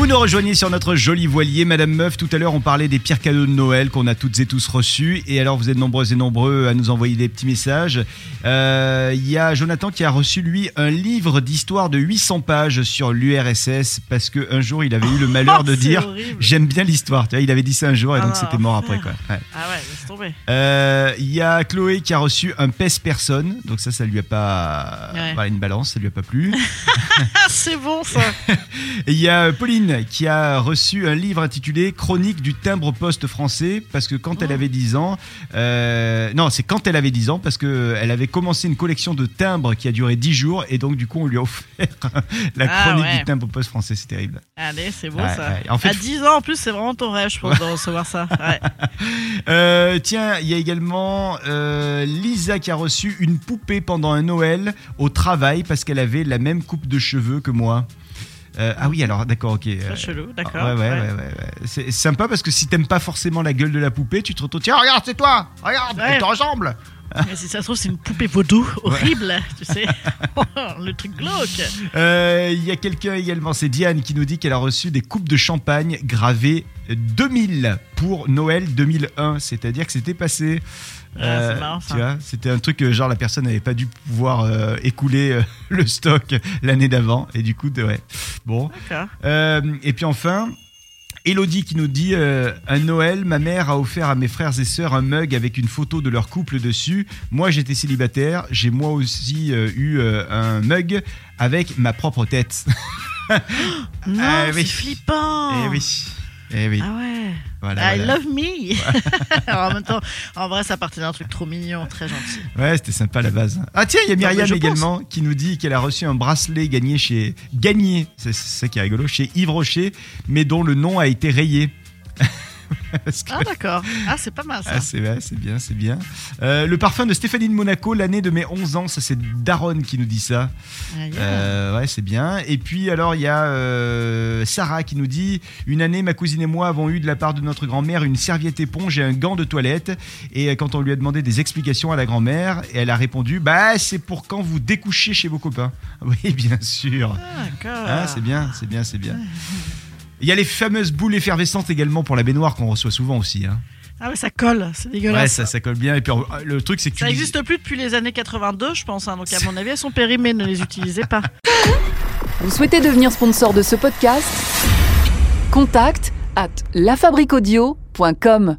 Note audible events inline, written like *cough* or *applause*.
Vous nous rejoignez sur notre joli voilier, Madame Meuf. Tout à l'heure, on parlait des pires cadeaux de Noël qu'on a toutes et tous reçus. Et alors, vous êtes nombreux et nombreux à nous envoyer des petits messages. Euh, Il y a Jonathan qui a reçu, lui, un livre d'histoire de 800 pages sur l'URSS parce qu'un jour, il avait eu le *laughs* malheur de Oh, C'est dire. J'aime bien l'histoire. Il avait dit ça un jour et Ah donc non, c'était mort après. Quoi. Ouais. Ah ouais, laisse tomber. Euh, Il y a Chloé qui a reçu un pèse personne. Donc ça, ça lui a pas. Ouais. Voilà, une balance, ça lui a pas plu. *laughs* Ah, c'est bon ça. *laughs* Il y a Pauline qui a reçu un livre intitulé Chronique du timbre poste français parce que quand elle Oh. avait 10 ans, euh, non, c'est quand elle avait 10 ans parce que elle avait commencé une collection de timbres qui a duré 10 jours et donc du coup on lui a offert *laughs* la Ah, chronique ouais. du timbre poste français, c'est terrible. Allez, c'est bon Ouais, ça. ouais. En fait- à 10 ans en plus, c'est vraiment ton rêve, je pense, de recevoir ça. *laughs* Euh, tiens, il y a également euh, Lisa qui a reçu une poupée pendant un Noël au travail parce qu'elle avait la même coupe de cheveux que moi. Euh, ah oui, alors d'accord, ok. Très Euh, chelou, d'accord. Ouais, ouais, ouais, ouais. C'est sympa parce que si t'aimes pas forcément la gueule de la poupée, tu te retrouves. Tiens, regarde, c'est toi Regarde, elle te ressemble *laughs* Mais si ça se trouve, c'est une poupée vaudou horrible, tu sais. *laughs* Le truc glauque. Euh, Il y a quelqu'un également, c'est Diane, qui nous dit qu'elle a reçu des coupes de champagne gravées 2000 pour Noël 2001, c'est-à-dire que c'était passé. Ah, c'est marrant. Tu vois, c'était un truc que genre la personne n'avait pas dû pouvoir euh, écouler euh, *laughs* le stock l'année d'avant, et du coup, de- ouais. Bon. Euh, et puis enfin, Elodie qui nous dit euh, Un Noël, ma mère a offert à mes frères et sœurs un mug avec une photo de leur couple dessus. Moi, j'étais célibataire. J'ai moi aussi euh, eu euh, un mug avec ma propre tête. *laughs* Non, Ah, c'est flippant. Eh oui. Eh oui. Ah ouais. Voilà, I voilà. love me. Alors, *laughs* en même temps, en vrai, ça partait d'un truc trop mignon, très gentil. Ouais, c'était sympa à la base. Ah tiens, il y a Myriam également qui nous dit qu'elle a reçu un bracelet gagné chez gagné, c'est ça qui est rigolo, chez Yves Rocher, mais dont le nom a été rayé. *laughs* Ah d'accord. Ah, c'est pas mal ça. Ah, c'est bien, c'est bien. Euh, le parfum de Stéphanie de Monaco, l'année de mes 11 ans, ça c'est Daron qui nous dit ça. Aïe. Euh, ouais, c'est bien. Et puis alors il y a euh, Sarah qui nous dit une année ma cousine et moi avons eu de la part de notre grand-mère une serviette éponge et un gant de toilette. Et quand on lui a demandé des explications à la grand-mère, elle a répondu bah c'est pour quand vous découchez chez vos copains. *laughs* Oui, bien sûr. Ah, d'accord. Ah, c'est bien, c'est bien, c'est bien. *laughs* Il y a les fameuses boules effervescentes également pour la baignoire qu'on reçoit souvent aussi. Hein. Ah ouais, ça colle, c'est Ouais, dégueulasse. ça, ça colle bien. Et puis euh, le truc, c'est que Ça n'existe plus depuis les années 82, je pense. hein, donc, à mon avis, elles sont périmées, ne les utilisez pas. *laughs* Vous souhaitez devenir sponsor de ce podcast? Contact à lafabriquaudio.com.